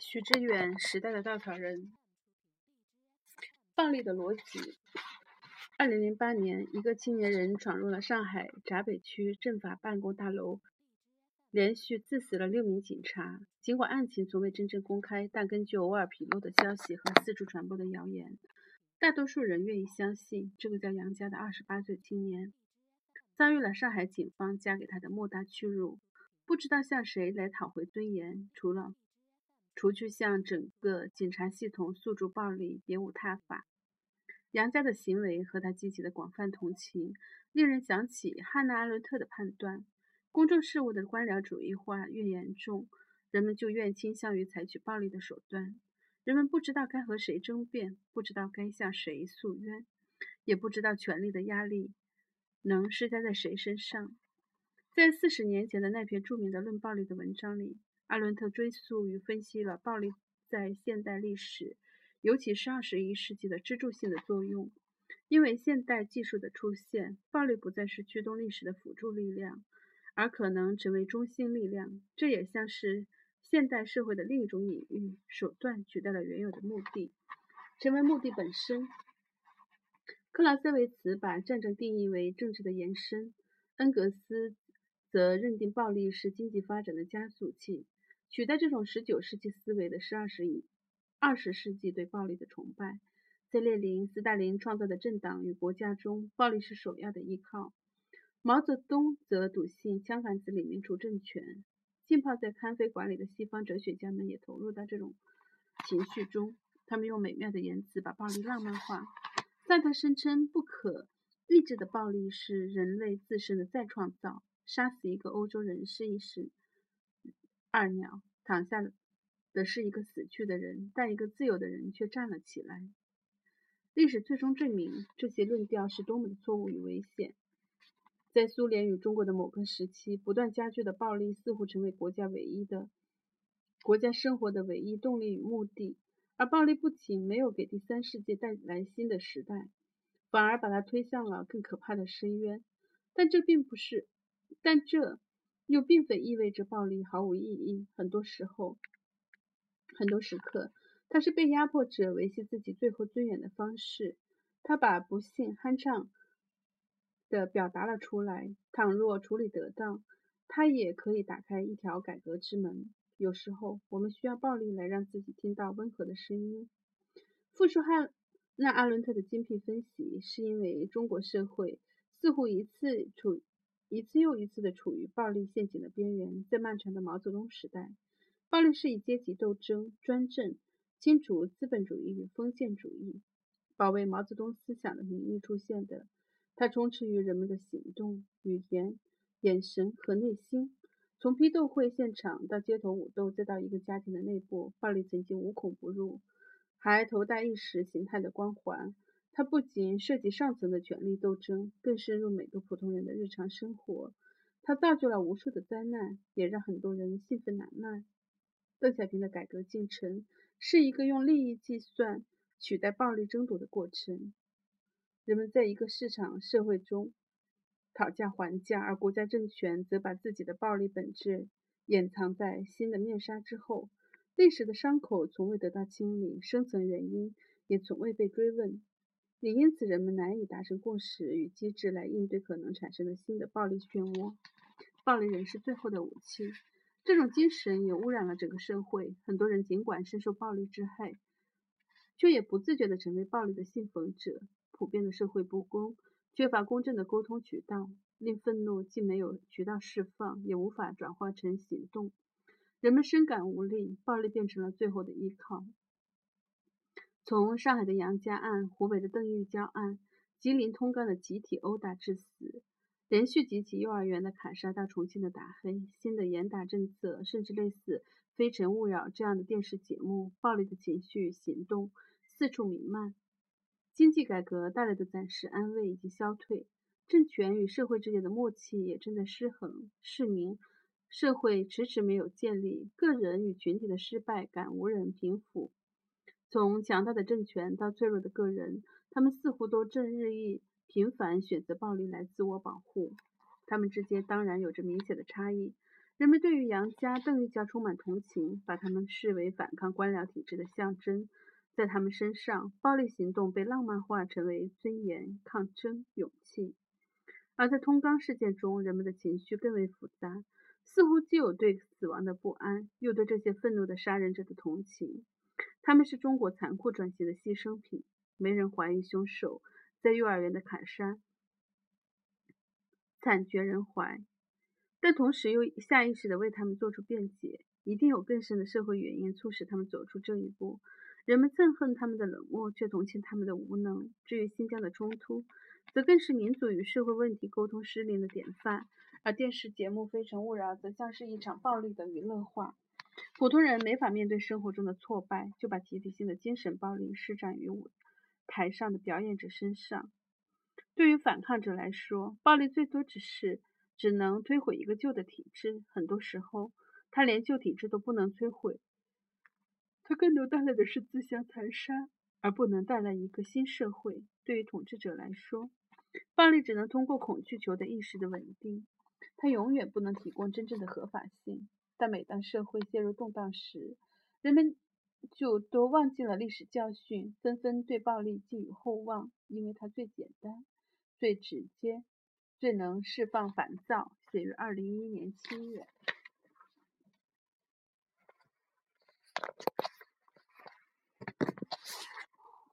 许知远时代的稻草人，暴力的逻辑。二零零八年，一个青年人闯入了上海闸北区政法办公大楼，连续致死了六名警察。尽管案情从未真正公开，但根据偶尔披露的消息和四处传播的谣言，大多数人愿意相信这个叫杨家的二十八岁青年，遭遇了上海警方加给他的莫大屈辱，不知道向谁来讨回尊严，除了除去向整个警察系统诉诸暴力，别无他法。杨家的行为和他激起的广泛同情，令人想起汉娜·阿伦特的判断：公众事务的官僚主义化越严重，人们就越倾向于采取暴力的手段。人们不知道该和谁争辩，不知道该向谁诉冤，也不知道权力的压力能施加在谁身上。在四十年前的那篇著名的《论暴力》的文章里，阿伦特追溯与分析了暴力在现代历史。尤其是二十一世纪的支柱性的作用，因为现代技术的出现，暴力不再是驱动历史的辅助力量，而可能成为中心力量。这也像是现代社会的另一种隐喻：手段取代了原有的目的，成为目的本身。克劳塞维茨把战争定义为政治的延伸，恩格斯则认定暴力是经济发展的加速器。取代这种十九世纪思维的是二十一。二十世纪对暴力的崇拜，在列宁、斯大林创造的政党与国家中，暴力是首要的依靠。毛泽东则笃信枪杆子里面出政权。浸泡在咖啡馆里的西方哲学家们也投入到这种情绪中，他们用美妙的言辞把暴力浪漫化。萨特声称，不可抑制的暴力是人类自身的再创造。杀死一个欧洲人是一时二鸟，躺下。的是一个死去的人，但一个自由的人却站了起来。历史最终证明这些论调是多么的错误与危险。在苏联与中国的某个时期，不断加剧的暴力似乎成为国家唯一的国家生活的唯一动力与目的。而暴力不仅没有给第三世界带来新的时代，反而把它推向了更可怕的深渊。但这并不是，但这又并非意味着暴力毫无意义。很多时候。很多时刻，它是被压迫者维系自己最后尊严的方式。他把不幸酣畅地表达了出来。倘若处理得当，他也可以打开一条改革之门。有时候，我们需要暴力来让自己听到温和的声音。复述汉那·阿伦特的精辟分析，是因为中国社会似乎一次处一次又一次地处于暴力陷阱的边缘。在漫长的毛泽东时代。暴力是以阶级斗争、专政、清除资本主义与封建主义、保卫毛泽东思想的名义出现的。它充斥于人们的行动、语言、眼神和内心。从批斗会现场到街头武斗，再到一个家庭的内部，暴力曾经无孔不入，还头戴意识形态的光环。它不仅涉及上层的权力斗争，更深入每个普通人的日常生活。它造就了无数的灾难，也让很多人兴奋难耐。邓小平的改革进程是一个用利益计算取代暴力争夺的过程。人们在一个市场社会中讨价还价，而国家政权则把自己的暴力本质掩藏在新的面纱之后。历史的伤口从未得到清理，深层原因也从未被追问，也因此人们难以达成共识与机制来应对可能产生的新的暴力漩涡。暴力仍是最后的武器。这种精神也污染了整个社会。很多人尽管深受暴力之害，却也不自觉地成为暴力的信奉者。普遍的社会不公，缺乏公正的沟通渠道，令愤怒既没有渠道释放，也无法转化成行动。人们深感无力，暴力变成了最后的依靠。从上海的杨家案、湖北的邓玉娇案、吉林通钢的集体殴打致死。连续几起幼儿园的砍杀到重庆的打黑，新的严打政策，甚至类似《非诚勿扰》这样的电视节目，暴力的情绪行动四处弥漫。经济改革带来的暂时安慰以及消退，政权与社会之间的默契也正在失衡。市民社会迟迟没有建立，个人与群体的失败感无人平复。从强大的政权到脆弱的个人，他们似乎都正日益。频繁选择暴力来自我保护，他们之间当然有着明显的差异。人们对于杨家、邓玉家充满同情，把他们视为反抗官僚体制的象征。在他们身上，暴力行动被浪漫化，成为尊严、抗争、勇气；而在通钢事件中，人们的情绪更为复杂，似乎既有对死亡的不安，又对这些愤怒的杀人者的同情。他们是中国残酷转型的牺牲品，没人怀疑凶手在幼儿园的砍杀惨绝人寰。但同时又下意识地为他们做出辩解，一定有更深的社会原因促使他们走出这一步。人们憎恨他们的冷漠，却同情他们的无能。至于新疆的冲突，则更是民族与社会问题沟通失灵的典范。而电视节目《非诚勿扰》则像是一场暴力的娱乐化。普通人没法面对生活中的挫败，就把集体性的精神暴力施展于舞台上的表演者身上。对于反抗者来说，暴力最多只是。只能摧毁一个旧的体制，很多时候，他连旧体制都不能摧毁，他更多带来的是自相残杀，而不能带来一个新社会。对于统治者来说，暴力只能通过恐惧求得一时的稳定，它永远不能提供真正的合法性。但每当社会陷入动荡时，人们就都忘记了历史教训，纷纷对暴力寄予厚望，因为它最简单、最直接。最能释放烦躁。写于二零一一年七月。